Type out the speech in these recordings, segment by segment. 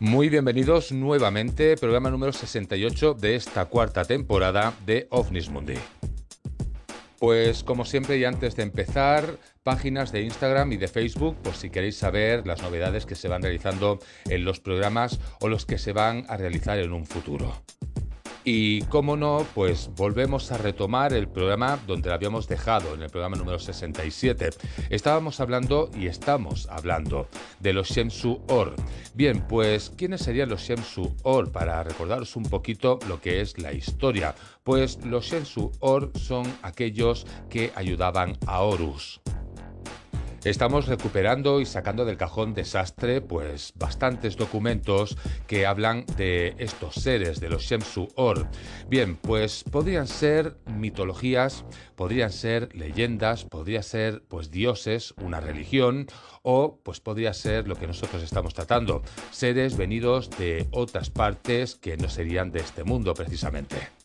Muy bienvenidos nuevamente, programa número 68 de esta cuarta temporada de OVNIS Mundi. Pues como siempre y antes de empezar, páginas de Instagram y de Facebook por si queréis saber las novedades que se van realizando en los programas o los que se van a realizar en un futuro. Y cómo no, pues volvemos a retomar el programa donde lo habíamos dejado, en el programa número 67. Estábamos hablando y estamos hablando de los Shemsu Or. Bien, pues ¿quiénes serían los Shemsu Or? Para recordaros un poquito lo que es la historia. Pues los Shemsu Or son aquellos que ayudaban a Horus. Estamos recuperando y sacando del cajón desastre pues bastantes documentos que hablan de estos seres, de los Shemsu Or. Bien, pues podrían ser mitologías, podrían ser leyendas, podría ser pues dioses, una religión o pues podría ser lo que nosotros estamos tratando, seres venidos de otras partes que no serían de este mundo precisamente.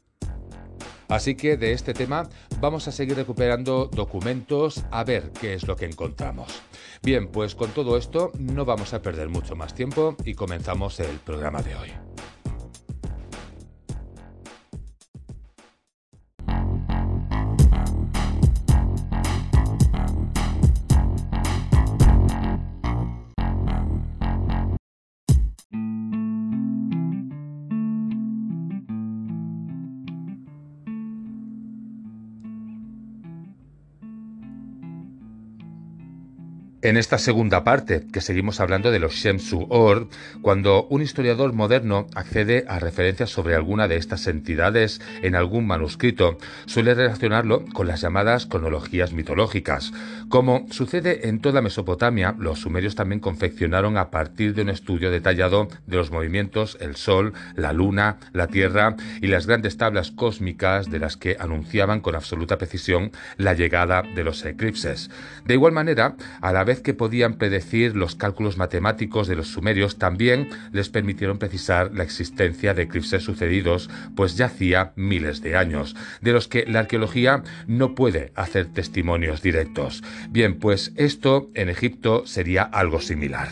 Así que de este tema vamos a seguir recuperando documentos a ver qué es lo que encontramos. Bien, pues con todo esto no vamos a perder mucho más tiempo y comenzamos el programa de hoy. En esta segunda parte, que seguimos hablando de los Shemsu Or, cuando un historiador moderno accede a referencias sobre alguna de estas entidades en algún manuscrito, suele relacionarlo con las llamadas cronologías mitológicas. Como sucede en toda Mesopotamia, los sumerios también confeccionaron a partir de un estudio detallado de los movimientos, el Sol, la Luna, la Tierra y las grandes tablas cósmicas de las que anunciaban con absoluta precisión la llegada de los eclipses. De igual manera, a la vez que podían predecir los cálculos matemáticos de los sumerios, también les permitieron precisar la existencia de eclipses sucedidos, pues ya hacía miles de años, de los que la arqueología no puede hacer testimonios directos. Bien, pues esto en Egipto sería algo similar.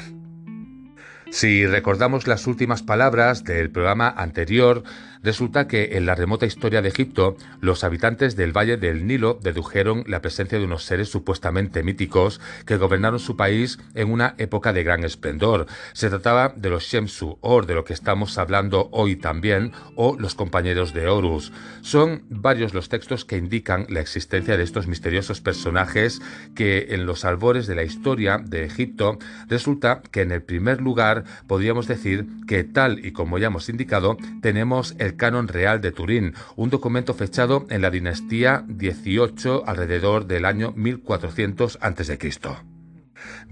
Si recordamos las últimas palabras del programa anterior, Resulta que en la remota historia de Egipto, los habitantes del Valle del Nilo dedujeron la presencia de unos seres supuestamente míticos que gobernaron su país en una época de gran esplendor. Se trataba de los Shemsu, o de lo que estamos hablando hoy también, o los compañeros de Horus. Son varios los textos que indican la existencia de estos misteriosos personajes que en los albores de la historia de Egipto resulta que en el primer lugar podríamos decir que tal y como ya hemos indicado tenemos el Canon Real de Turín, un documento fechado en la dinastía 18 alrededor del año 1400 a.C.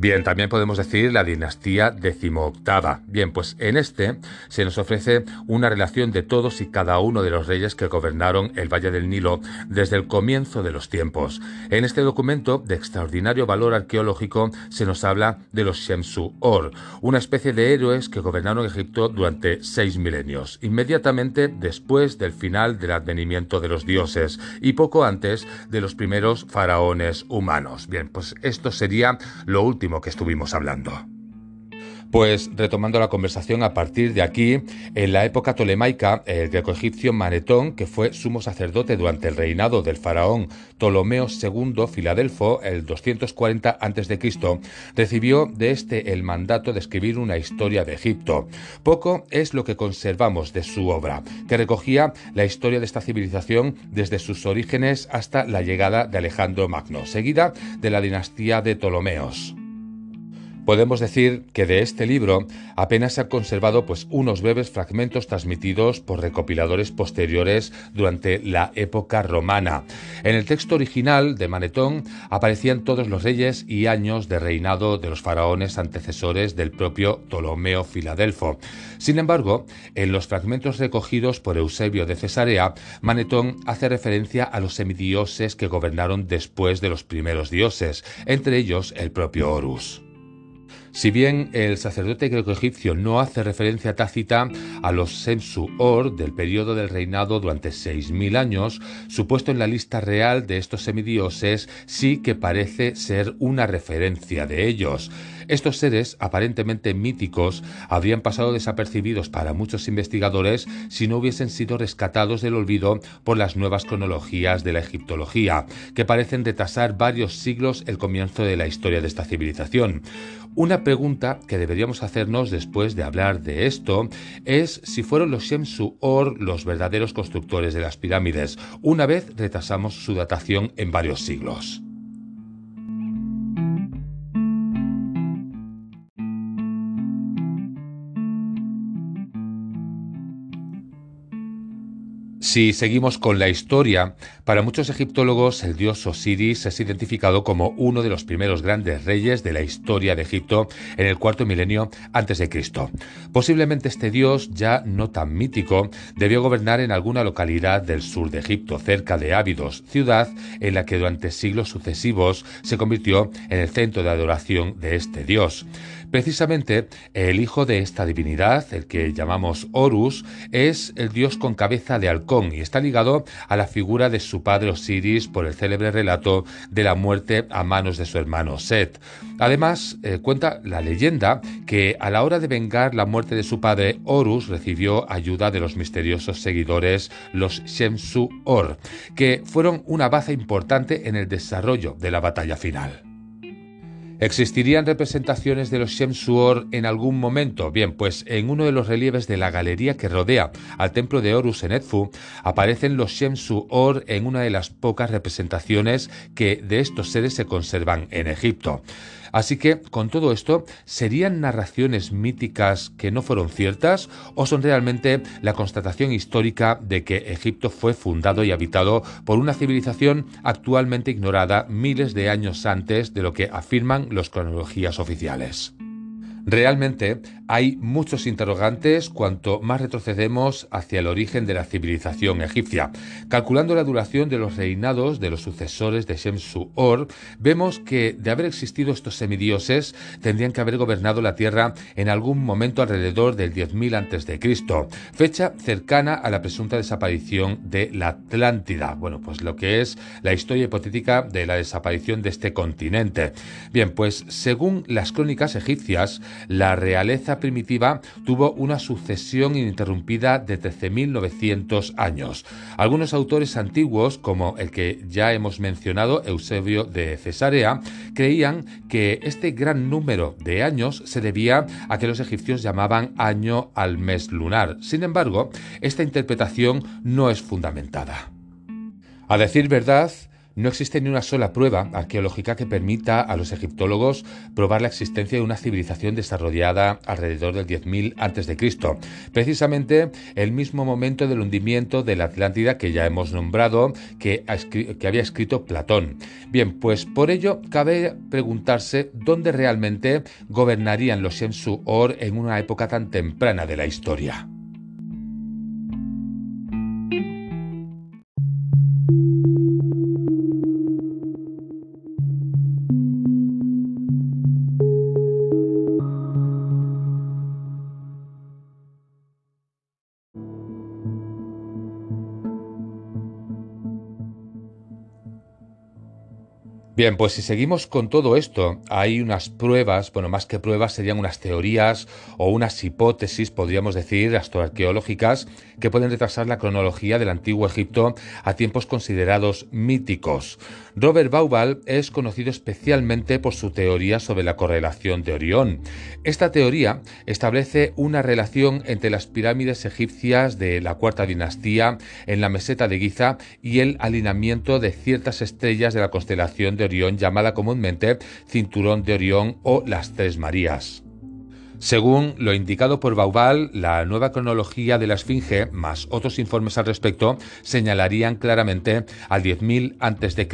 Bien, también podemos decir la dinastía decimoctava. Bien, pues en este se nos ofrece una relación de todos y cada uno de los reyes que gobernaron el Valle del Nilo desde el comienzo de los tiempos. En este documento de extraordinario valor arqueológico se nos habla de los Shemsu Or, una especie de héroes que gobernaron Egipto durante seis milenios, inmediatamente después del final del advenimiento de los dioses y poco antes de los primeros faraones humanos. Bien, pues esto sería lo último que estuvimos hablando. Pues retomando la conversación a partir de aquí, en la época tolemaica, el greco-egipcio Manetón, que fue sumo sacerdote durante el reinado del faraón Ptolomeo II Filadelfo, el 240 a.C., recibió de este el mandato de escribir una historia de Egipto. Poco es lo que conservamos de su obra, que recogía la historia de esta civilización desde sus orígenes hasta la llegada de Alejandro Magno, seguida de la dinastía de Ptolomeos. Podemos decir que de este libro apenas se han conservado pues unos breves fragmentos transmitidos por recopiladores posteriores durante la época romana. En el texto original de Manetón aparecían todos los reyes y años de reinado de los faraones antecesores del propio Ptolomeo Filadelfo. Sin embargo, en los fragmentos recogidos por Eusebio de Cesarea, Manetón hace referencia a los semidioses que gobernaron después de los primeros dioses, entre ellos el propio Horus. Si bien el sacerdote greco-egipcio no hace referencia tácita a los Sensu-Or del periodo del reinado durante 6.000 años, su puesto en la lista real de estos semidioses sí que parece ser una referencia de ellos. Estos seres, aparentemente míticos, habrían pasado desapercibidos para muchos investigadores si no hubiesen sido rescatados del olvido por las nuevas cronologías de la egiptología, que parecen retrasar varios siglos el comienzo de la historia de esta civilización. Una pregunta que deberíamos hacernos después de hablar de esto es si fueron los Shemsu-Or los verdaderos constructores de las pirámides, una vez retrasamos su datación en varios siglos. Si seguimos con la historia, para muchos egiptólogos el dios Osiris es identificado como uno de los primeros grandes reyes de la historia de Egipto en el cuarto milenio antes de Cristo. Posiblemente este dios, ya no tan mítico, debió gobernar en alguna localidad del sur de Egipto, cerca de Ábidos, ciudad en la que durante siglos sucesivos se convirtió en el centro de adoración de este dios. Precisamente el hijo de esta divinidad, el que llamamos Horus, es el dios con cabeza de halcón y está ligado a la figura de su padre Osiris por el célebre relato de la muerte a manos de su hermano Set. Además, eh, cuenta la leyenda que a la hora de vengar la muerte de su padre, Horus recibió ayuda de los misteriosos seguidores, los Shemsu-Or, que fueron una baza importante en el desarrollo de la batalla final. ¿Existirían representaciones de los Shemsuor en algún momento? Bien, pues en uno de los relieves de la galería que rodea al templo de Horus en Edfu aparecen los Shemsuor en una de las pocas representaciones que de estos seres se conservan en Egipto. Así que, con todo esto, ¿serían narraciones míticas que no fueron ciertas o son realmente la constatación histórica de que Egipto fue fundado y habitado por una civilización actualmente ignorada miles de años antes de lo que afirman las cronologías oficiales? Realmente hay muchos interrogantes cuanto más retrocedemos hacia el origen de la civilización egipcia. Calculando la duración de los reinados de los sucesores de Shemsu-Or, vemos que de haber existido estos semidioses tendrían que haber gobernado la tierra en algún momento alrededor del 10.000 a.C., fecha cercana a la presunta desaparición de la Atlántida. Bueno, pues lo que es la historia hipotética de la desaparición de este continente. Bien, pues según las crónicas egipcias, la realeza primitiva tuvo una sucesión ininterrumpida de 13.900 años. Algunos autores antiguos, como el que ya hemos mencionado, Eusebio de Cesarea, creían que este gran número de años se debía a que los egipcios llamaban año al mes lunar. Sin embargo, esta interpretación no es fundamentada. A decir verdad, no existe ni una sola prueba arqueológica que permita a los egiptólogos probar la existencia de una civilización desarrollada alrededor del 10.000 a.C., precisamente el mismo momento del hundimiento de la Atlántida que ya hemos nombrado, que, que había escrito Platón. Bien, pues por ello cabe preguntarse dónde realmente gobernarían los Shemsu-Or en una época tan temprana de la historia. Bien, pues si seguimos con todo esto, hay unas pruebas, bueno, más que pruebas serían unas teorías o unas hipótesis, podríamos decir, astroarqueológicas, que pueden retrasar la cronología del antiguo Egipto a tiempos considerados míticos. Robert Baubal es conocido especialmente por su teoría sobre la correlación de Orión. Esta teoría establece una relación entre las pirámides egipcias de la cuarta dinastía en la meseta de Giza y el alineamiento de ciertas estrellas de la constelación de Orión llamada comúnmente Cinturón de Orión o las Tres Marías. Según lo indicado por Baubal, la nueva cronología de la Esfinge, más otros informes al respecto, señalarían claramente al 10.000 a.C.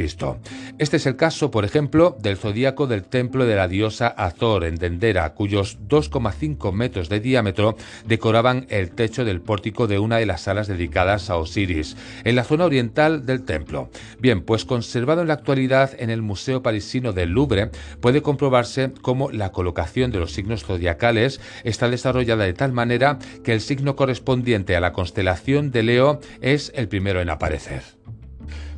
Este es el caso, por ejemplo, del zodíaco del templo de la diosa Azor en Dendera, cuyos 2,5 metros de diámetro decoraban el techo del pórtico de una de las salas dedicadas a Osiris, en la zona oriental del templo. Bien, pues conservado en la actualidad en el Museo Parisino del Louvre, puede comprobarse cómo la colocación de los signos zodiacales está desarrollada de tal manera que el signo correspondiente a la constelación de Leo es el primero en aparecer.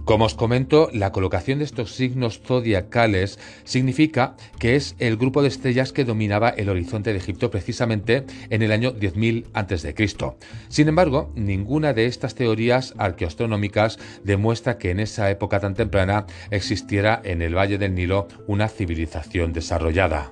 Como os comento, la colocación de estos signos zodiacales significa que es el grupo de estrellas que dominaba el horizonte de Egipto precisamente en el año 10.000 a.C. Sin embargo, ninguna de estas teorías arqueoastronómicas demuestra que en esa época tan temprana existiera en el Valle del Nilo una civilización desarrollada.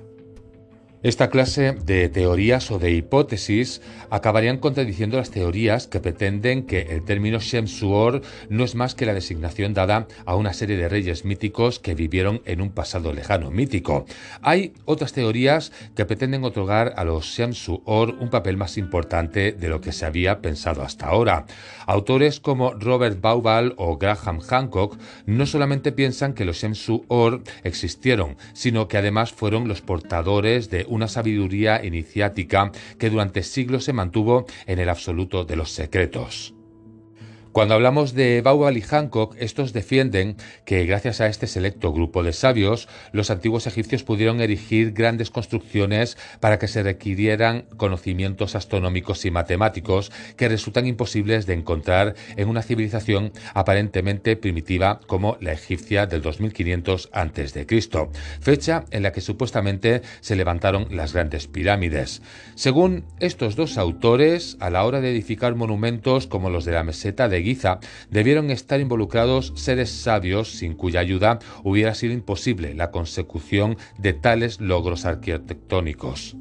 Esta clase de teorías o de hipótesis acabarían contradiciendo las teorías que pretenden que el término Shemsuor no es más que la designación dada a una serie de reyes míticos que vivieron en un pasado lejano mítico. Hay otras teorías que pretenden otorgar a los Shemsuor un papel más importante de lo que se había pensado hasta ahora. Autores como Robert Bauval o Graham Hancock no solamente piensan que los Shemsuor existieron, sino que además fueron los portadores de una sabiduría iniciática que durante siglos se mantuvo en el absoluto de los secretos. Cuando hablamos de Bauval y Hancock, estos defienden que gracias a este selecto grupo de sabios, los antiguos egipcios pudieron erigir grandes construcciones para que se requirieran conocimientos astronómicos y matemáticos que resultan imposibles de encontrar en una civilización aparentemente primitiva como la egipcia del 2500 a.C., fecha en la que supuestamente se levantaron las grandes pirámides. Según estos dos autores, a la hora de edificar monumentos como los de la meseta de debieron estar involucrados seres sabios sin cuya ayuda hubiera sido imposible la consecución de tales logros arquitectónicos.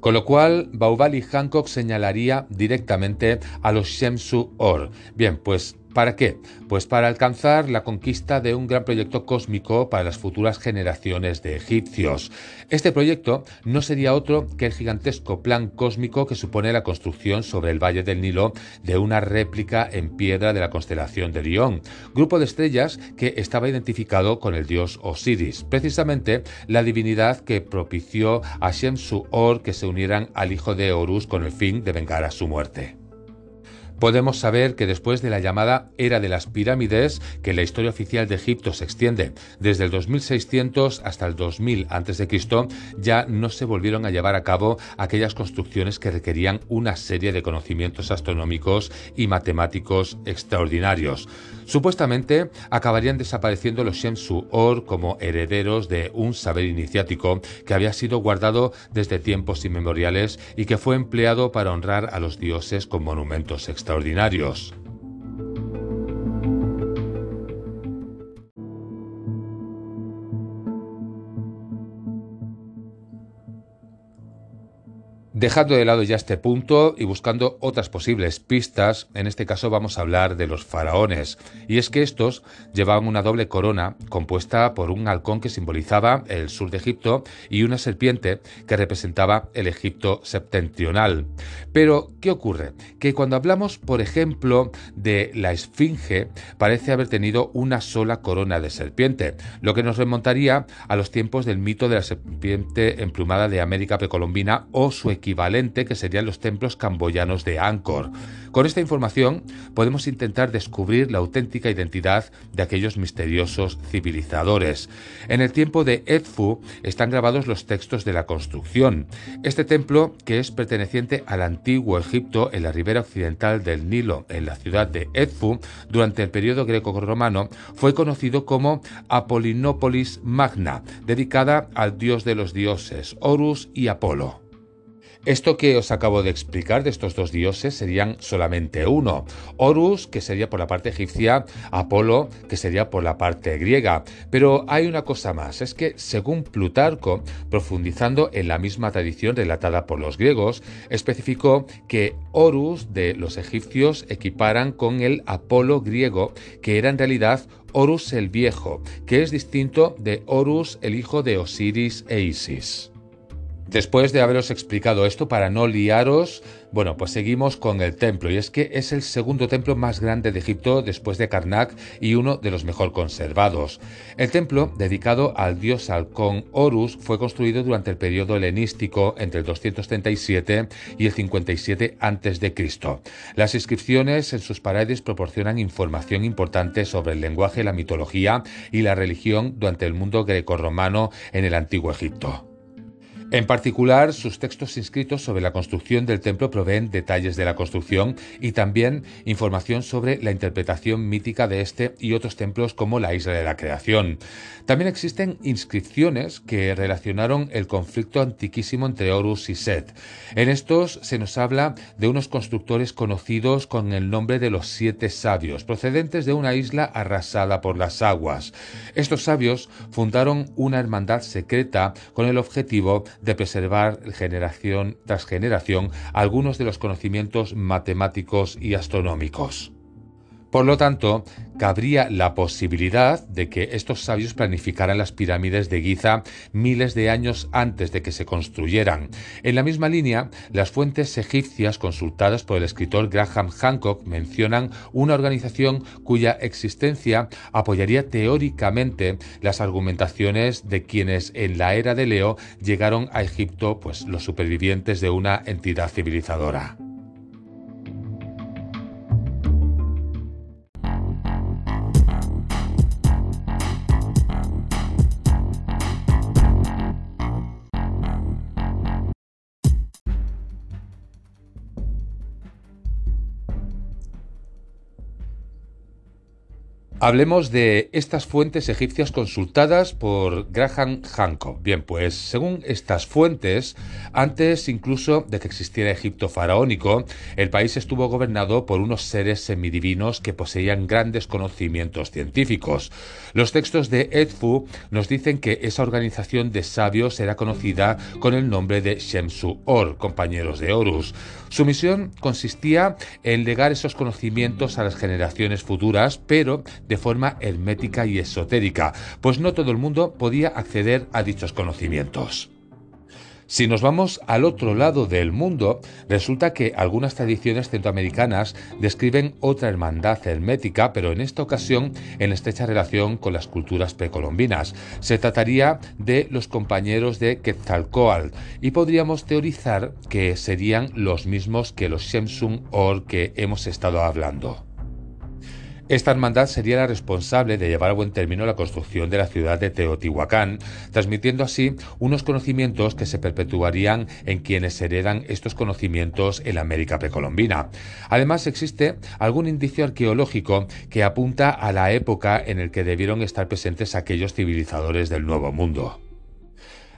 Con lo cual, Baubal y Hancock señalaría directamente a los Shemsu Or. Bien, pues ¿Para qué? Pues para alcanzar la conquista de un gran proyecto cósmico para las futuras generaciones de egipcios. Este proyecto no sería otro que el gigantesco plan cósmico que supone la construcción sobre el Valle del Nilo de una réplica en piedra de la constelación de Orión, grupo de estrellas que estaba identificado con el dios Osiris, precisamente la divinidad que propició a Shem-Su-Or que se unieran al hijo de Horus con el fin de vengar a su muerte podemos saber que después de la llamada Era de las Pirámides, que la historia oficial de Egipto se extiende desde el 2600 hasta el 2000 a.C., ya no se volvieron a llevar a cabo aquellas construcciones que requerían una serie de conocimientos astronómicos y matemáticos extraordinarios. Supuestamente acabarían desapareciendo los Shemsu-Or como herederos de un saber iniciático que había sido guardado desde tiempos inmemoriales y que fue empleado para honrar a los dioses con monumentos extraordinarios. Dejando de lado ya este punto y buscando otras posibles pistas, en este caso vamos a hablar de los faraones. Y es que estos llevaban una doble corona compuesta por un halcón que simbolizaba el sur de Egipto y una serpiente que representaba el Egipto septentrional. Pero, ¿qué ocurre? Que cuando hablamos, por ejemplo, de la esfinge, parece haber tenido una sola corona de serpiente, lo que nos remontaría a los tiempos del mito de la serpiente emplumada de América precolombina o su equivalente equivalente que serían los templos camboyanos de Angkor. Con esta información podemos intentar descubrir la auténtica identidad de aquellos misteriosos civilizadores. En el tiempo de Edfu están grabados los textos de la construcción. Este templo, que es perteneciente al antiguo Egipto en la ribera occidental del Nilo, en la ciudad de Edfu, durante el periodo greco-romano, fue conocido como Apolinópolis Magna, dedicada al dios de los dioses, Horus y Apolo. Esto que os acabo de explicar de estos dos dioses serían solamente uno. Horus, que sería por la parte egipcia, Apolo, que sería por la parte griega. Pero hay una cosa más, es que según Plutarco, profundizando en la misma tradición relatada por los griegos, especificó que Horus de los egipcios equiparan con el Apolo griego, que era en realidad Horus el Viejo, que es distinto de Horus el hijo de Osiris e Isis. Después de haberos explicado esto, para no liaros, bueno, pues seguimos con el templo, y es que es el segundo templo más grande de Egipto después de Karnak y uno de los mejor conservados. El templo, dedicado al dios halcón Horus, fue construido durante el periodo helenístico entre el 237 y el 57 a.C. Las inscripciones en sus paredes proporcionan información importante sobre el lenguaje, la mitología y la religión durante el mundo grecorromano en el antiguo Egipto. En particular, sus textos inscritos sobre la construcción del templo proveen detalles de la construcción y también información sobre la interpretación mítica de este y otros templos como la isla de la creación. También existen inscripciones que relacionaron el conflicto antiquísimo entre Horus y Set. En estos se nos habla de unos constructores conocidos con el nombre de los siete sabios, procedentes de una isla arrasada por las aguas. Estos sabios fundaron una hermandad secreta con el objetivo de preservar generación tras generación algunos de los conocimientos matemáticos y astronómicos. Por lo tanto, cabría la posibilidad de que estos sabios planificaran las pirámides de Giza miles de años antes de que se construyeran. En la misma línea, las fuentes egipcias consultadas por el escritor Graham Hancock mencionan una organización cuya existencia apoyaría teóricamente las argumentaciones de quienes en la era de Leo llegaron a Egipto, pues los supervivientes de una entidad civilizadora. Hablemos de estas fuentes egipcias consultadas por Graham Hancock. Bien, pues según estas fuentes, antes incluso de que existiera Egipto faraónico, el país estuvo gobernado por unos seres semidivinos que poseían grandes conocimientos científicos. Los textos de Edfu nos dicen que esa organización de sabios era conocida con el nombre de Shemsu-Or, compañeros de Horus. Su misión consistía en legar esos conocimientos a las generaciones futuras, pero de forma hermética y esotérica, pues no todo el mundo podía acceder a dichos conocimientos. Si nos vamos al otro lado del mundo, resulta que algunas tradiciones centroamericanas describen otra hermandad hermética, pero en esta ocasión en estrecha relación con las culturas precolombinas. Se trataría de los compañeros de Quetzalcoatl y podríamos teorizar que serían los mismos que los Shemsun Or que hemos estado hablando. Esta hermandad sería la responsable de llevar a buen término la construcción de la ciudad de Teotihuacán, transmitiendo así unos conocimientos que se perpetuarían en quienes heredan estos conocimientos en la América precolombina. Además, existe algún indicio arqueológico que apunta a la época en la que debieron estar presentes aquellos civilizadores del Nuevo Mundo.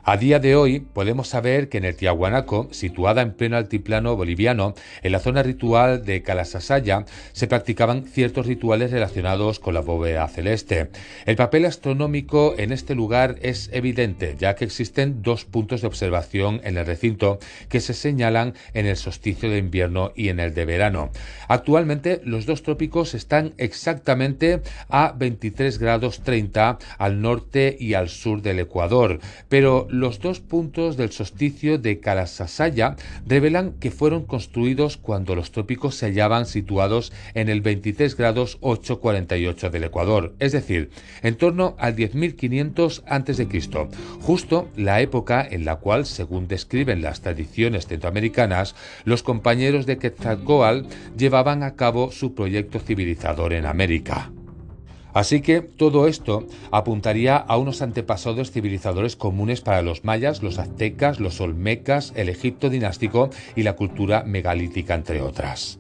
A día de hoy podemos saber que en el Tiahuanaco, situada en pleno altiplano boliviano, en la zona ritual de Calasasaya, se practicaban ciertos rituales relacionados con la bóveda celeste. El papel astronómico en este lugar es evidente, ya que existen dos puntos de observación en el recinto que se señalan en el solsticio de invierno y en el de verano. Actualmente los dos trópicos están exactamente a 23 grados 30 al norte y al sur del Ecuador, pero los dos puntos del solsticio de Kalasasaya revelan que fueron construidos cuando los trópicos se hallaban situados en el 23 grados 848 del Ecuador, es decir, en torno al 10.500 a.C., justo la época en la cual, según describen las tradiciones centroamericanas, los compañeros de Quetzalcoatl llevaban a cabo su proyecto civilizador en América. Así que todo esto apuntaría a unos antepasados civilizadores comunes para los mayas, los aztecas, los olmecas, el Egipto dinástico y la cultura megalítica, entre otras.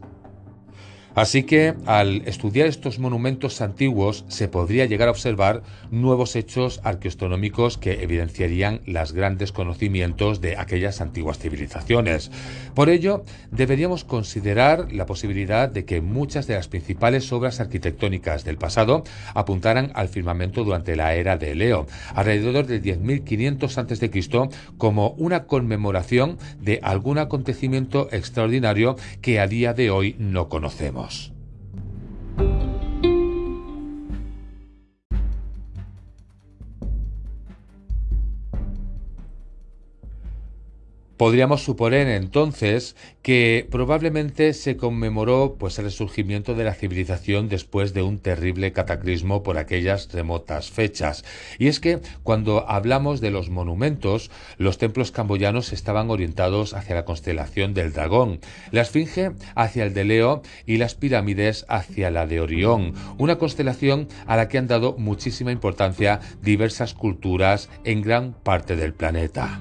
Así que al estudiar estos monumentos antiguos se podría llegar a observar nuevos hechos arqueoastronómicos que evidenciarían los grandes conocimientos de aquellas antiguas civilizaciones. Por ello, deberíamos considerar la posibilidad de que muchas de las principales obras arquitectónicas del pasado apuntaran al firmamento durante la era de Leo, alrededor del 10.500 a.C., como una conmemoración de algún acontecimiento extraordinario que a día de hoy no conocemos vemos. Podríamos suponer entonces que probablemente se conmemoró pues el resurgimiento de la civilización después de un terrible cataclismo por aquellas remotas fechas. Y es que cuando hablamos de los monumentos, los templos camboyanos estaban orientados hacia la constelación del dragón, la esfinge hacia el de Leo y las pirámides hacia la de Orión, una constelación a la que han dado muchísima importancia diversas culturas en gran parte del planeta.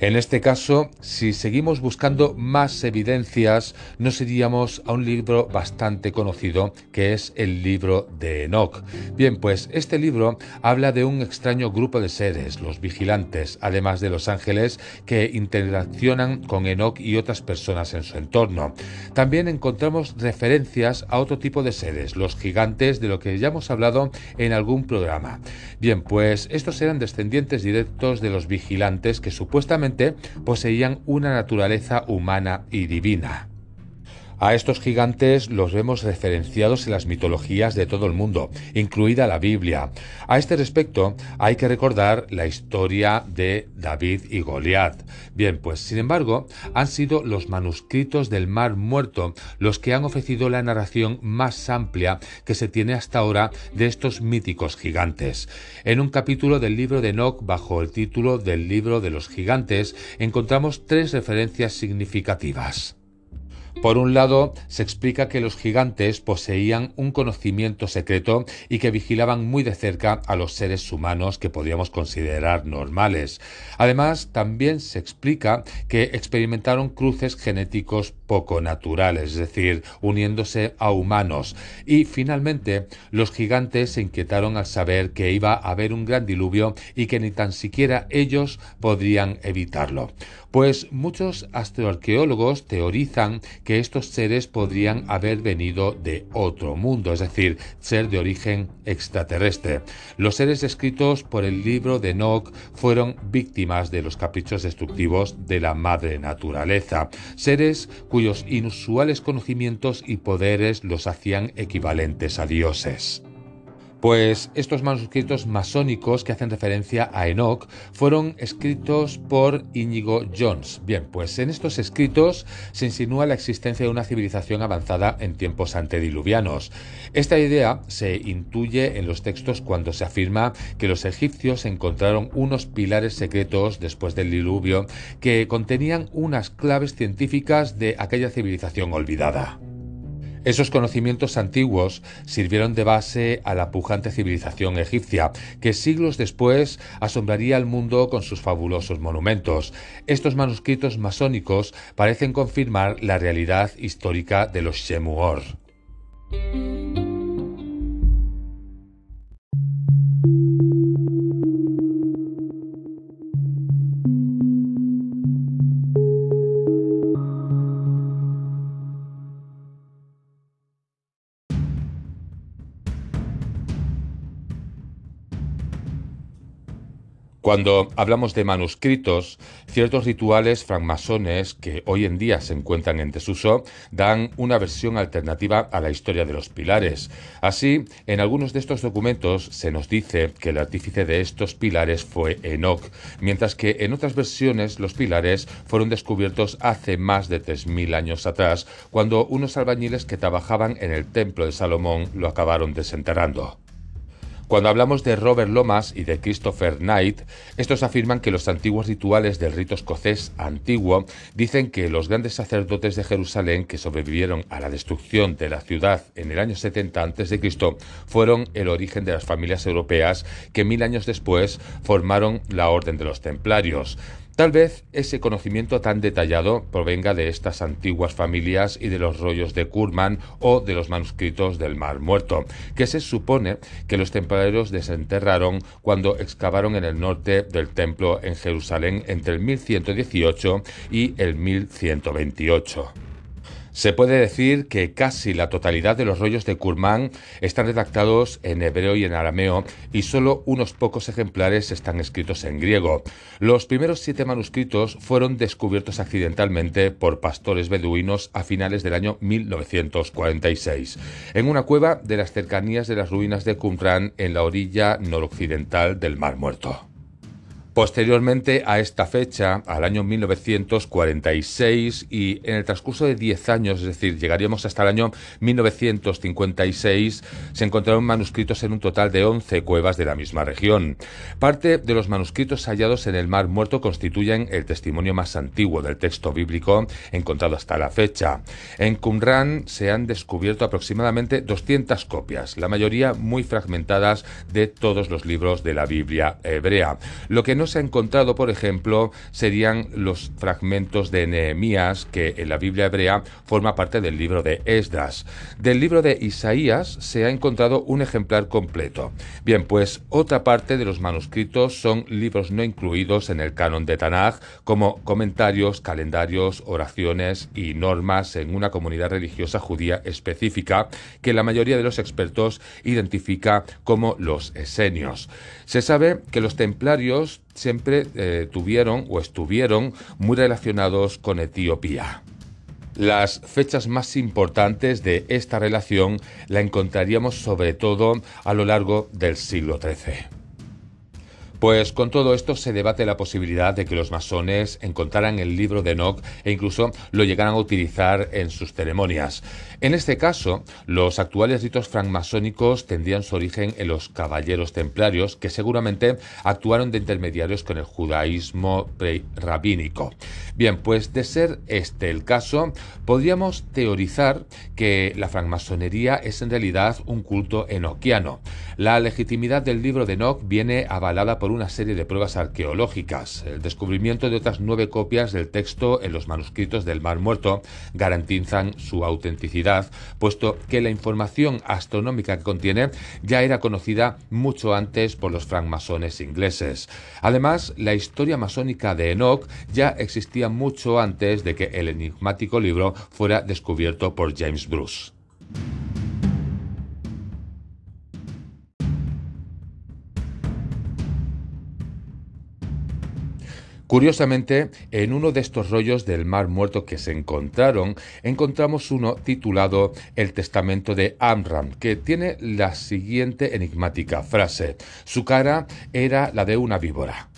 En este caso, si seguimos buscando más evidencias, nos iríamos a un libro bastante conocido, que es el libro de Enoch. Bien, pues este libro habla de un extraño grupo de seres, los vigilantes, además de los ángeles, que interaccionan con Enoch y otras personas en su entorno. También encontramos referencias a otro tipo de seres, los gigantes, de lo que ya hemos hablado en algún programa. Bien, pues estos eran descendientes directos de los vigilantes que supuestamente poseían una naturaleza humana y divina. A estos gigantes los vemos referenciados en las mitologías de todo el mundo, incluida la Biblia. A este respecto, hay que recordar la historia de David y Goliat. Bien, pues sin embargo, han sido los manuscritos del Mar Muerto los que han ofrecido la narración más amplia que se tiene hasta ahora de estos míticos gigantes. En un capítulo del libro de Enoch, bajo el título del libro de los gigantes, encontramos tres referencias significativas. Por un lado, se explica que los gigantes poseían un conocimiento secreto y que vigilaban muy de cerca a los seres humanos que podríamos considerar normales. Además, también se explica que experimentaron cruces genéticos poco naturales, es decir, uniéndose a humanos. Y finalmente, los gigantes se inquietaron al saber que iba a haber un gran diluvio y que ni tan siquiera ellos podrían evitarlo. Pues muchos astroarqueólogos teorizan que estos seres podrían haber venido de otro mundo, es decir, ser de origen extraterrestre. Los seres descritos por el libro de Enoch fueron víctimas de los caprichos destructivos de la madre naturaleza, seres cuyos inusuales conocimientos y poderes los hacían equivalentes a dioses. Pues estos manuscritos masónicos que hacen referencia a Enoch fueron escritos por Íñigo Jones. Bien, pues en estos escritos se insinúa la existencia de una civilización avanzada en tiempos antediluvianos. Esta idea se intuye en los textos cuando se afirma que los egipcios encontraron unos pilares secretos después del diluvio que contenían unas claves científicas de aquella civilización olvidada. Esos conocimientos antiguos sirvieron de base a la pujante civilización egipcia, que siglos después asombraría al mundo con sus fabulosos monumentos. Estos manuscritos masónicos parecen confirmar la realidad histórica de los Shemuor. Cuando hablamos de manuscritos, ciertos rituales francmasones que hoy en día se encuentran en desuso dan una versión alternativa a la historia de los pilares. Así, en algunos de estos documentos se nos dice que el artífice de estos pilares fue Enoch, mientras que en otras versiones los pilares fueron descubiertos hace más de 3.000 años atrás, cuando unos albañiles que trabajaban en el templo de Salomón lo acabaron desenterrando. Cuando hablamos de Robert Lomas y de Christopher Knight, estos afirman que los antiguos rituales del rito escocés antiguo dicen que los grandes sacerdotes de Jerusalén que sobrevivieron a la destrucción de la ciudad en el año 70 a.C. fueron el origen de las familias europeas que mil años después formaron la Orden de los Templarios. Tal vez ese conocimiento tan detallado provenga de estas antiguas familias y de los rollos de Kurman o de los manuscritos del Mar Muerto, que se supone que los templarios desenterraron cuando excavaron en el norte del templo en Jerusalén entre el 1118 y el 1128. Se puede decir que casi la totalidad de los rollos de Kurman están redactados en hebreo y en arameo y solo unos pocos ejemplares están escritos en griego. Los primeros siete manuscritos fueron descubiertos accidentalmente por pastores beduinos a finales del año 1946 en una cueva de las cercanías de las ruinas de Qumran en la orilla noroccidental del Mar Muerto. Posteriormente a esta fecha, al año 1946, y en el transcurso de 10 años, es decir, llegaríamos hasta el año 1956, se encontraron manuscritos en un total de 11 cuevas de la misma región. Parte de los manuscritos hallados en el Mar Muerto constituyen el testimonio más antiguo del texto bíblico encontrado hasta la fecha. En Qumran se han descubierto aproximadamente 200 copias, la mayoría muy fragmentadas de todos los libros de la Biblia hebrea. Lo que no se ha encontrado, por ejemplo, serían los fragmentos de Nehemías, que en la Biblia hebrea forma parte del libro de Esdras. Del libro de Isaías se ha encontrado un ejemplar completo. Bien, pues otra parte de los manuscritos son libros no incluidos en el canon de Tanaj, como comentarios, calendarios, oraciones y normas en una comunidad religiosa judía específica que la mayoría de los expertos identifica como los esenios. Se sabe que los templarios siempre eh, tuvieron o estuvieron muy relacionados con Etiopía. Las fechas más importantes de esta relación la encontraríamos sobre todo a lo largo del siglo XIII. Pues con todo esto se debate la posibilidad de que los masones encontraran el libro de Enoch e incluso lo llegaran a utilizar en sus ceremonias. En este caso, los actuales ritos francmasónicos tendrían su origen en los caballeros templarios, que seguramente actuaron de intermediarios con el judaísmo rabínico. Bien, pues de ser este el caso, podríamos teorizar que la francmasonería es en realidad un culto enoquiano. La legitimidad del libro de Enoch viene avalada por una serie de pruebas arqueológicas. El descubrimiento de otras nueve copias del texto en los manuscritos del Mar Muerto garantizan su autenticidad puesto que la información astronómica que contiene ya era conocida mucho antes por los francmasones ingleses. Además, la historia masónica de Enoch ya existía mucho antes de que el enigmático libro fuera descubierto por James Bruce. Curiosamente, en uno de estos rollos del Mar Muerto que se encontraron, encontramos uno titulado El Testamento de Amram, que tiene la siguiente enigmática frase. Su cara era la de una víbora.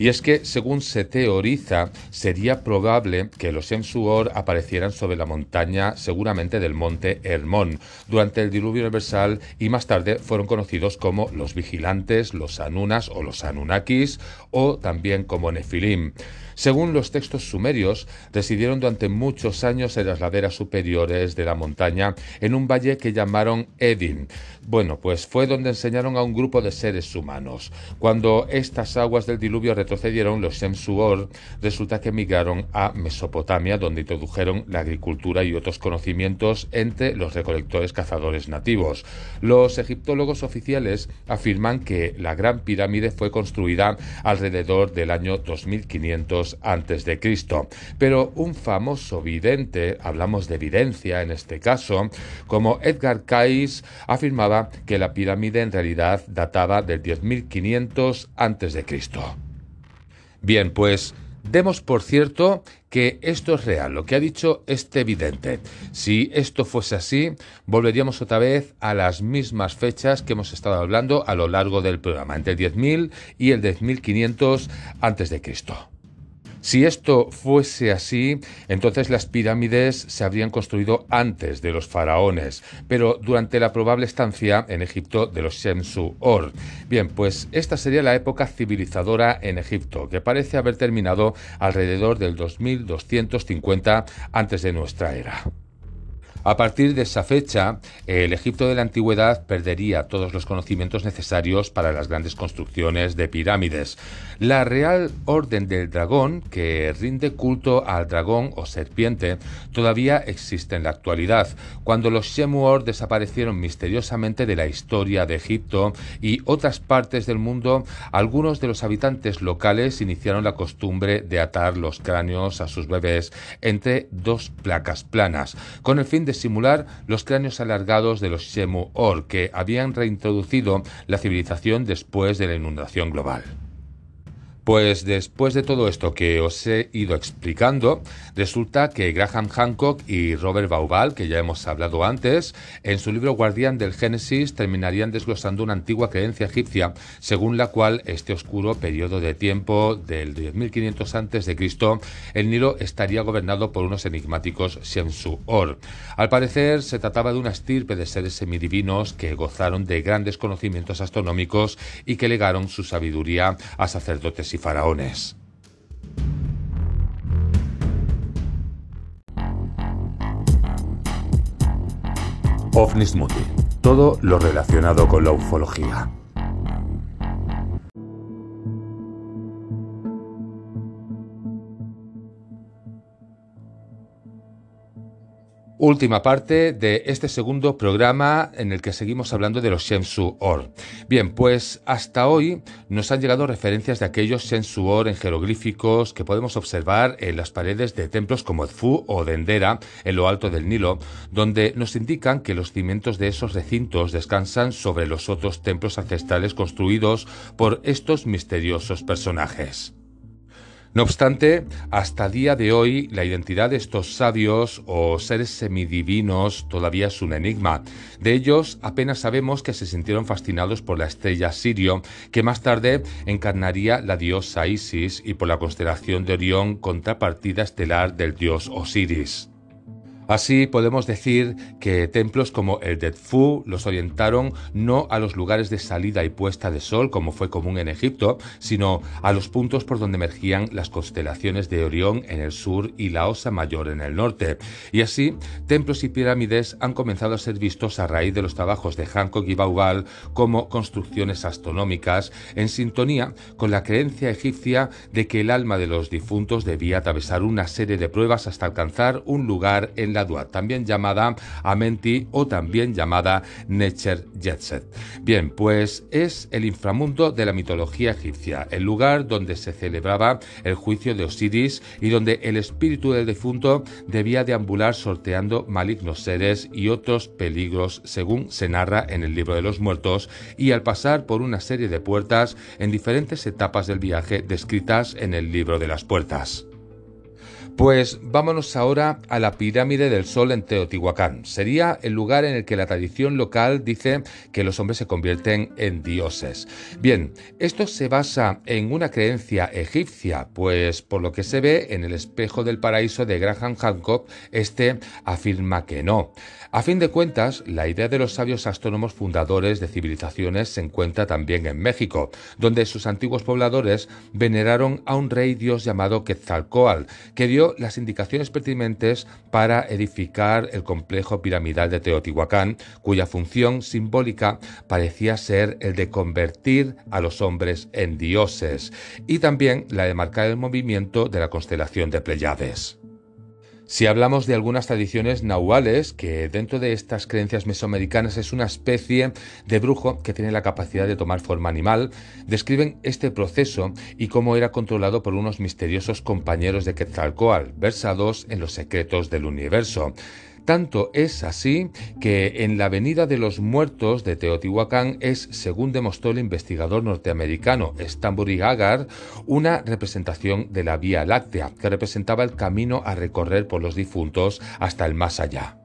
Y es que, según se teoriza, sería probable que los Emsuor aparecieran sobre la montaña, seguramente del monte Hermón, durante el diluvio universal y más tarde fueron conocidos como los vigilantes, los Anunas o los Anunnakis, o también como Nefilim. Según los textos sumerios, residieron durante muchos años en las laderas superiores de la montaña, en un valle que llamaron Edin. Bueno, pues fue donde enseñaron a un grupo de seres humanos. Cuando estas aguas del diluvio retrocedieron, los Shemsuor resulta que emigraron a Mesopotamia, donde introdujeron la agricultura y otros conocimientos entre los recolectores cazadores nativos. Los egiptólogos oficiales afirman que la Gran Pirámide fue construida alrededor del año 2500 antes de Cristo. Pero un famoso vidente, hablamos de evidencia en este caso, como Edgar Cayce, afirmaba que la pirámide en realidad databa del 10.500 antes de Cristo. Bien, pues Demos por cierto que esto es real, lo que ha dicho este vidente. Si esto fuese así, volveríamos otra vez a las mismas fechas que hemos estado hablando a lo largo del programa, entre el 10.000 y el 10.500 antes de Cristo. Si esto fuese así, entonces las pirámides se habrían construido antes de los faraones, pero durante la probable estancia en Egipto de los Shemsu-Or. Bien, pues esta sería la época civilizadora en Egipto, que parece haber terminado alrededor del 2250 antes de nuestra era. A partir de esa fecha, el Egipto de la antigüedad perdería todos los conocimientos necesarios para las grandes construcciones de pirámides. La Real Orden del Dragón, que rinde culto al dragón o serpiente, todavía existe en la actualidad. Cuando los Shemuor desaparecieron misteriosamente de la historia de Egipto y otras partes del mundo, algunos de los habitantes locales iniciaron la costumbre de atar los cráneos a sus bebés entre dos placas planas, con el fin de simular los cráneos alargados de los Shemu-Or que habían reintroducido la civilización después de la inundación global. Pues después de todo esto que os he ido explicando, resulta que Graham Hancock y Robert Baubal, que ya hemos hablado antes, en su libro Guardián del Génesis terminarían desglosando una antigua creencia egipcia, según la cual este oscuro periodo de tiempo del 10.500 a.C., el Nilo estaría gobernado por unos enigmáticos Shemsu-Or. Al parecer se trataba de una estirpe de seres semidivinos que gozaron de grandes conocimientos astronómicos y que legaron su sabiduría a sacerdotes y faraones. OVNIS Todo lo relacionado con la ufología. Última parte de este segundo programa en el que seguimos hablando de los Shemsu Or. Bien, pues hasta hoy nos han llegado referencias de aquellos Shemsu Or en jeroglíficos que podemos observar en las paredes de templos como Edfu o Dendera en lo alto del Nilo, donde nos indican que los cimientos de esos recintos descansan sobre los otros templos ancestrales construidos por estos misteriosos personajes. No obstante, hasta día de hoy la identidad de estos sabios o seres semidivinos todavía es un enigma. De ellos apenas sabemos que se sintieron fascinados por la estrella Sirio, que más tarde encarnaría la diosa Isis y por la constelación de Orión, contrapartida estelar del dios Osiris. Así podemos decir que templos como el de Tfu los orientaron no a los lugares de salida y puesta de sol como fue común en Egipto, sino a los puntos por donde emergían las constelaciones de Orión en el sur y la Osa Mayor en el norte. Y así, templos y pirámides han comenzado a ser vistos a raíz de los trabajos de Hancock y Baubal como construcciones astronómicas en sintonía con la creencia egipcia de que el alma de los difuntos debía atravesar una serie de pruebas hasta alcanzar un lugar en la también llamada Amenti o también llamada Necher Jetset. Bien, pues es el inframundo de la mitología egipcia, el lugar donde se celebraba el juicio de Osiris y donde el espíritu del difunto debía deambular sorteando malignos seres y otros peligros según se narra en el libro de los muertos y al pasar por una serie de puertas en diferentes etapas del viaje descritas en el libro de las puertas. Pues vámonos ahora a la pirámide del Sol en Teotihuacán. Sería el lugar en el que la tradición local dice que los hombres se convierten en dioses. Bien, esto se basa en una creencia egipcia, pues por lo que se ve en el espejo del paraíso de Graham Hancock, este afirma que no. A fin de cuentas, la idea de los sabios astrónomos fundadores de civilizaciones se encuentra también en México, donde sus antiguos pobladores veneraron a un rey dios llamado Quetzalcoatl, que dio las indicaciones pertinentes para edificar el complejo piramidal de Teotihuacán, cuya función simbólica parecía ser el de convertir a los hombres en dioses, y también la de marcar el movimiento de la constelación de Pleiades. Si hablamos de algunas tradiciones nahuales, que dentro de estas creencias mesoamericanas es una especie de brujo que tiene la capacidad de tomar forma animal, describen este proceso y cómo era controlado por unos misteriosos compañeros de Quetzalcoatl, versados en los secretos del universo. Tanto es así que en la Avenida de los Muertos de Teotihuacán es, según demostró el investigador norteamericano Stanbury Agar, una representación de la Vía Láctea, que representaba el camino a recorrer por los difuntos hasta el más allá.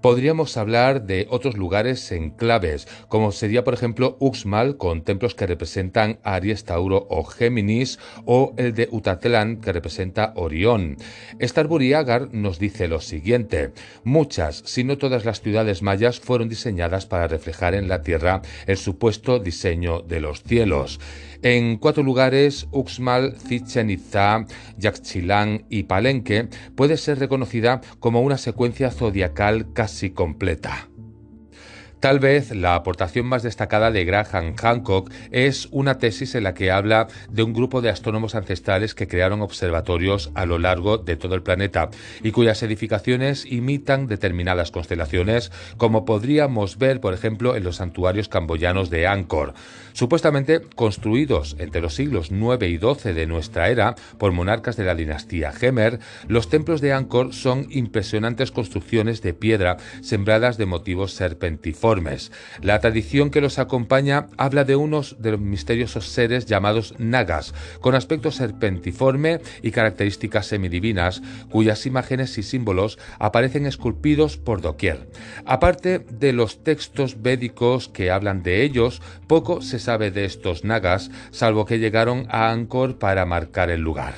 Podríamos hablar de otros lugares en claves, como sería por ejemplo Uxmal con templos que representan Aries, Tauro o Géminis, o el de Utatlán que representa Orión. Starbury Agar nos dice lo siguiente: muchas, si no todas las ciudades mayas fueron diseñadas para reflejar en la tierra el supuesto diseño de los cielos. En cuatro lugares, Uxmal, Chichen Itza, Yaxchilán y Palenque puede ser reconocida como una secuencia zodiacal casi completa. Tal vez la aportación más destacada de Graham Hancock es una tesis en la que habla de un grupo de astrónomos ancestrales que crearon observatorios a lo largo de todo el planeta y cuyas edificaciones imitan determinadas constelaciones, como podríamos ver, por ejemplo, en los santuarios camboyanos de Angkor. Supuestamente construidos entre los siglos 9 y 12 de nuestra era por monarcas de la dinastía Gemer, los templos de Angkor son impresionantes construcciones de piedra sembradas de motivos serpentiformes la tradición que los acompaña habla de unos de los misteriosos seres llamados nagas, con aspecto serpentiforme y características semidivinas, cuyas imágenes y símbolos aparecen esculpidos por doquier. Aparte de los textos védicos que hablan de ellos, poco se sabe de estos nagas, salvo que llegaron a Angkor para marcar el lugar.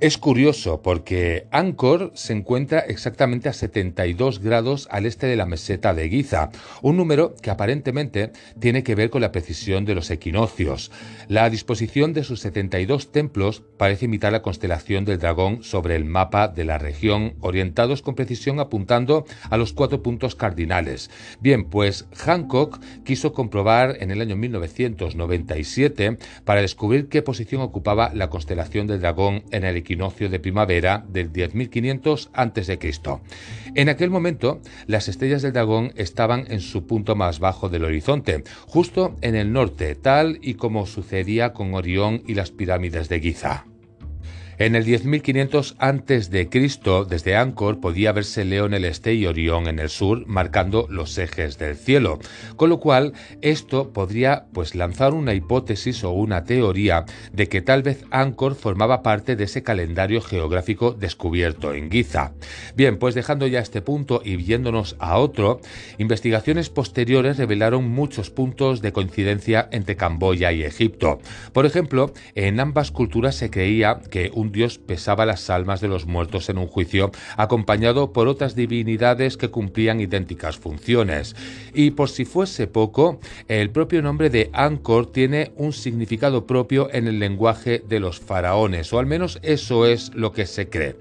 Es curioso porque Angkor se encuentra exactamente a 72 grados al este de la meseta de Giza, un número que aparentemente tiene que ver con la precisión de los equinoccios. La disposición de sus 72 templos parece imitar la constelación del dragón sobre el mapa de la región, orientados con precisión apuntando a los cuatro puntos cardinales. Bien, pues Hancock quiso comprobar en el año 1997 para descubrir qué posición ocupaba la constelación del dragón en el de primavera del 10.500 a.C. En aquel momento, las estrellas del dragón estaban en su punto más bajo del horizonte, justo en el norte, tal y como sucedía con Orión y las pirámides de Giza. En el 10.500 a.C., desde Angkor podía verse León el este y Orión en el sur, marcando los ejes del cielo, con lo cual esto podría pues lanzar una hipótesis o una teoría de que tal vez Angkor formaba parte de ese calendario geográfico descubierto en Giza. Bien, pues dejando ya este punto y viéndonos a otro, investigaciones posteriores revelaron muchos puntos de coincidencia entre Camboya y Egipto. Por ejemplo, en ambas culturas se creía que un dios pesaba las almas de los muertos en un juicio, acompañado por otras divinidades que cumplían idénticas funciones. Y por si fuese poco, el propio nombre de Angkor tiene un significado propio en el lenguaje de los faraones, o al menos eso es lo que se cree.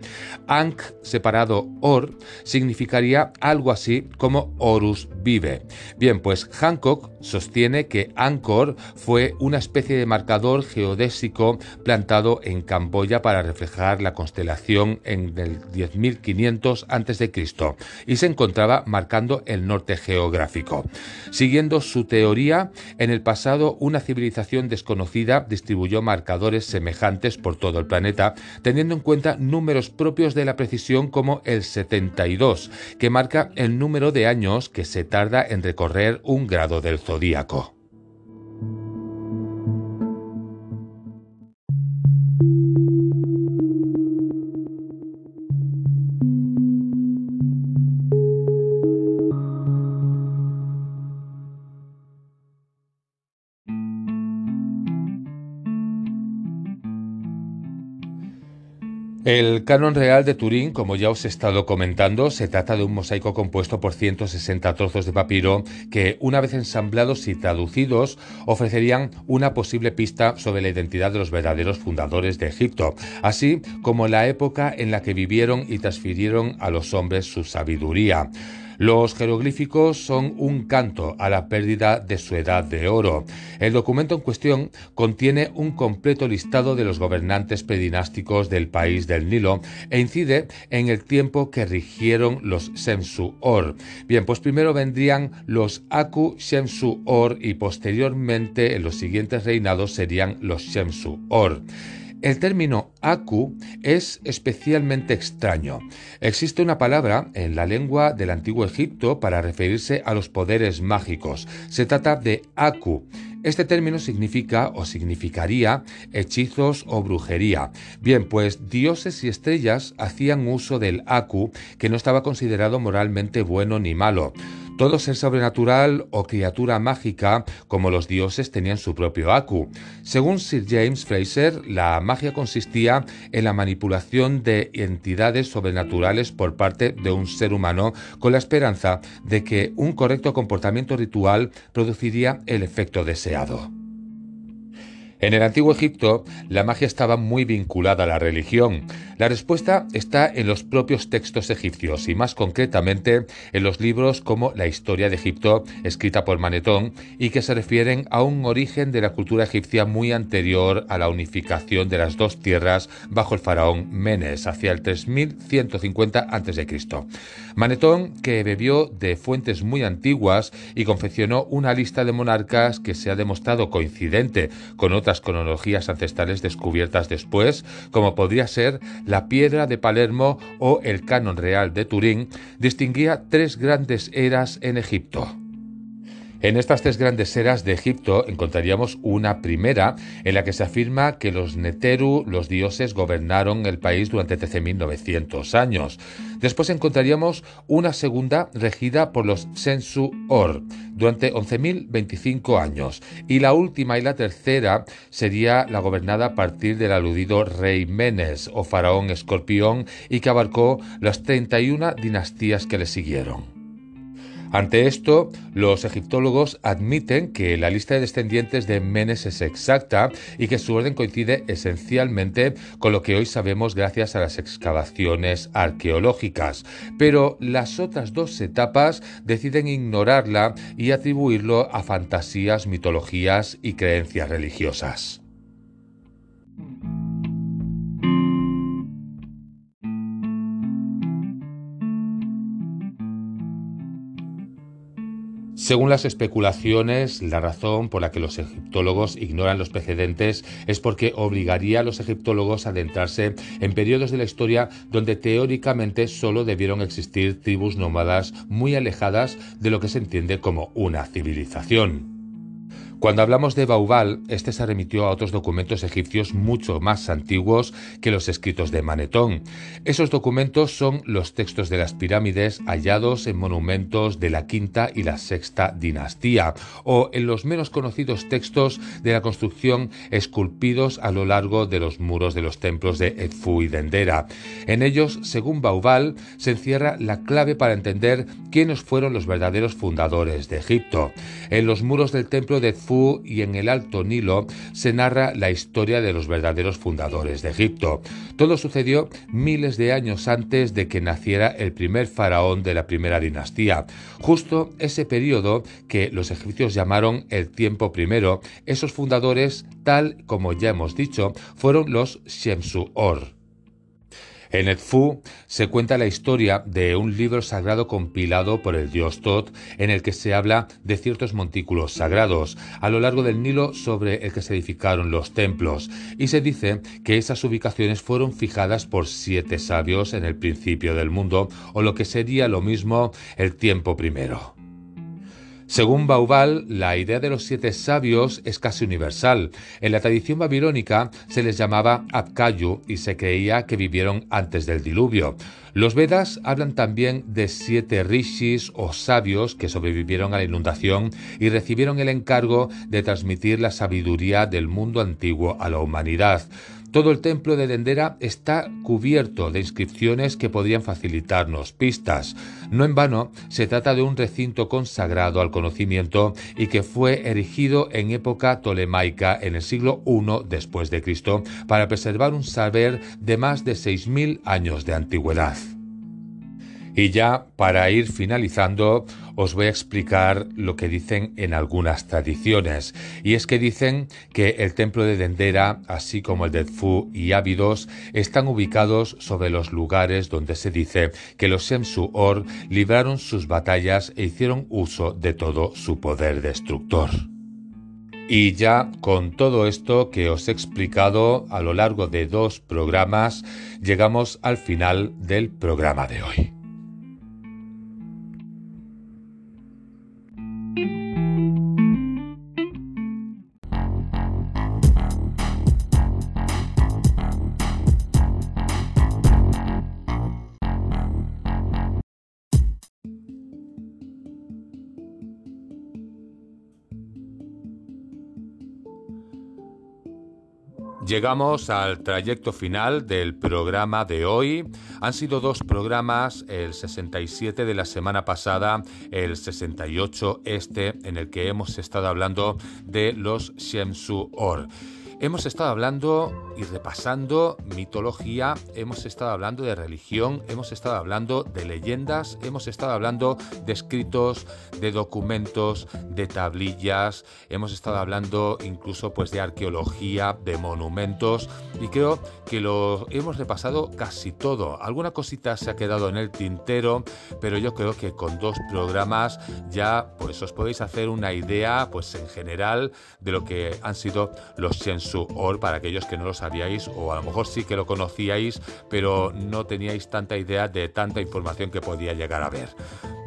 Ankh, separado Or, significaría algo así como Horus vive. Bien, pues Hancock sostiene que Angkor fue una especie de marcador geodésico plantado en Camboya para reflejar la constelación en el 10.500 a.C. y se encontraba marcando el norte geográfico. Siguiendo su teoría, en el pasado una civilización desconocida distribuyó marcadores semejantes por todo el planeta, teniendo en cuenta números propios de la precisión como el 72, que marca el número de años que se tarda en recorrer un grado del zodíaco. El canon real de Turín, como ya os he estado comentando, se trata de un mosaico compuesto por 160 trozos de papiro que, una vez ensamblados y traducidos, ofrecerían una posible pista sobre la identidad de los verdaderos fundadores de Egipto, así como la época en la que vivieron y transfirieron a los hombres su sabiduría. Los jeroglíficos son un canto a la pérdida de su edad de oro. El documento en cuestión contiene un completo listado de los gobernantes predinásticos del país del Nilo e incide en el tiempo que rigieron los Shemsu-Or. Bien, pues primero vendrían los Aku Shemsu-Or y posteriormente en los siguientes reinados serían los Shemsu-Or. El término Aku es especialmente extraño. Existe una palabra en la lengua del antiguo Egipto para referirse a los poderes mágicos. Se trata de Aku. Este término significa o significaría hechizos o brujería. Bien, pues dioses y estrellas hacían uso del Aku, que no estaba considerado moralmente bueno ni malo. Todo ser sobrenatural o criatura mágica, como los dioses, tenían su propio Aku. Según Sir James Fraser, la magia consistía en la manipulación de entidades sobrenaturales por parte de un ser humano con la esperanza de que un correcto comportamiento ritual produciría el efecto deseado. En el antiguo Egipto, la magia estaba muy vinculada a la religión. La respuesta está en los propios textos egipcios y más concretamente en los libros como La historia de Egipto, escrita por Manetón, y que se refieren a un origen de la cultura egipcia muy anterior a la unificación de las dos tierras bajo el faraón Menes hacia el 3150 a.C. Manetón, que bebió de fuentes muy antiguas y confeccionó una lista de monarcas que se ha demostrado coincidente con otras cronologías ancestrales descubiertas después, como podría ser la piedra de Palermo o el canon real de Turín, distinguía tres grandes eras en Egipto. En estas tres grandes eras de Egipto encontraríamos una primera en la que se afirma que los Neteru, los dioses, gobernaron el país durante 13.900 años. Después encontraríamos una segunda regida por los Sensu Or durante 11.025 años. Y la última y la tercera sería la gobernada a partir del aludido rey Menes o faraón escorpión y que abarcó las 31 dinastías que le siguieron. Ante esto, los egiptólogos admiten que la lista de descendientes de Menes es exacta y que su orden coincide esencialmente con lo que hoy sabemos gracias a las excavaciones arqueológicas, pero las otras dos etapas deciden ignorarla y atribuirlo a fantasías, mitologías y creencias religiosas. Según las especulaciones, la razón por la que los egiptólogos ignoran los precedentes es porque obligaría a los egiptólogos a adentrarse en periodos de la historia donde teóricamente solo debieron existir tribus nómadas muy alejadas de lo que se entiende como una civilización. Cuando hablamos de Baubal, este se remitió a otros documentos egipcios mucho más antiguos que los escritos de Manetón. Esos documentos son los textos de las pirámides hallados en monumentos de la quinta y la sexta dinastía, o en los menos conocidos textos de la construcción esculpidos a lo largo de los muros de los templos de Edfu y Dendera. En ellos, según Baubal, se encierra la clave para entender quiénes fueron los verdaderos fundadores de Egipto. En los muros del templo de y en el Alto Nilo se narra la historia de los verdaderos fundadores de Egipto. Todo sucedió miles de años antes de que naciera el primer faraón de la primera dinastía. Justo ese periodo que los egipcios llamaron el tiempo primero, esos fundadores, tal como ya hemos dicho, fueron los Shemsu-Or. En Edfu se cuenta la historia de un libro sagrado compilado por el dios Tot en el que se habla de ciertos montículos sagrados a lo largo del Nilo sobre el que se edificaron los templos y se dice que esas ubicaciones fueron fijadas por siete sabios en el principio del mundo o lo que sería lo mismo el tiempo primero. Según Baubal, la idea de los siete sabios es casi universal. En la tradición babilónica se les llamaba Abkayu y se creía que vivieron antes del diluvio. Los Vedas hablan también de siete rishis o sabios que sobrevivieron a la inundación y recibieron el encargo de transmitir la sabiduría del mundo antiguo a la humanidad. Todo el templo de Dendera está cubierto de inscripciones que podrían facilitarnos pistas. No en vano, se trata de un recinto consagrado al conocimiento y que fue erigido en época tolemaica en el siglo I después de Cristo para preservar un saber de más de 6000 años de antigüedad. Y ya para ir finalizando, os voy a explicar lo que dicen en algunas tradiciones. Y es que dicen que el templo de Dendera, así como el de Edfu y Ábidos, están ubicados sobre los lugares donde se dice que los Shemsu-Or libraron sus batallas e hicieron uso de todo su poder destructor. Y ya con todo esto que os he explicado a lo largo de dos programas, llegamos al final del programa de hoy. Llegamos al trayecto final del programa de hoy. Han sido dos programas, el 67 de la semana pasada, el 68 este, en el que hemos estado hablando de los Shemsu Or. Hemos estado hablando y repasando mitología, hemos estado hablando de religión, hemos estado hablando de leyendas, hemos estado hablando de escritos, de documentos, de tablillas, hemos estado hablando incluso pues de arqueología, de monumentos y creo que lo hemos repasado casi todo. Alguna cosita se ha quedado en el tintero, pero yo creo que con dos programas ya pues os podéis hacer una idea pues en general de lo que han sido los su Or para aquellos que no lo sabíais o a lo mejor sí que lo conocíais, pero no teníais tanta idea de tanta información que podía llegar a ver.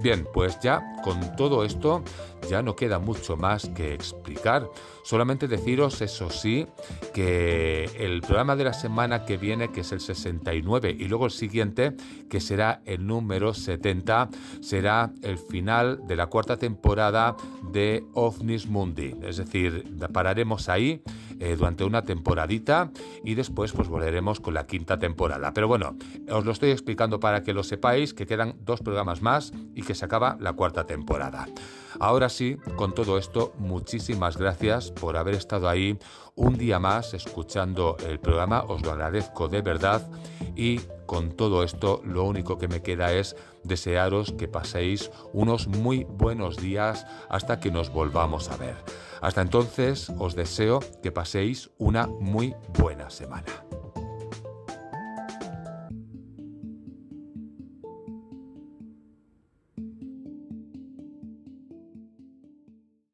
Bien, pues ya con todo esto ya no queda mucho más que explicar. Solamente deciros, eso sí, que el programa de la semana que viene, que es el 69, y luego el siguiente, que será el número 70, será el final de la cuarta temporada de OVNIS Mundi. Es decir, pararemos ahí eh, durante una temporadita y después pues volveremos con la quinta temporada. Pero bueno, os lo estoy explicando para que lo sepáis, que quedan dos programas más y que se acaba la cuarta temporada. Ahora sí, con todo esto, muchísimas gracias por haber estado ahí un día más escuchando el programa, os lo agradezco de verdad y con todo esto lo único que me queda es desearos que paséis unos muy buenos días hasta que nos volvamos a ver. Hasta entonces os deseo que paséis una muy buena semana.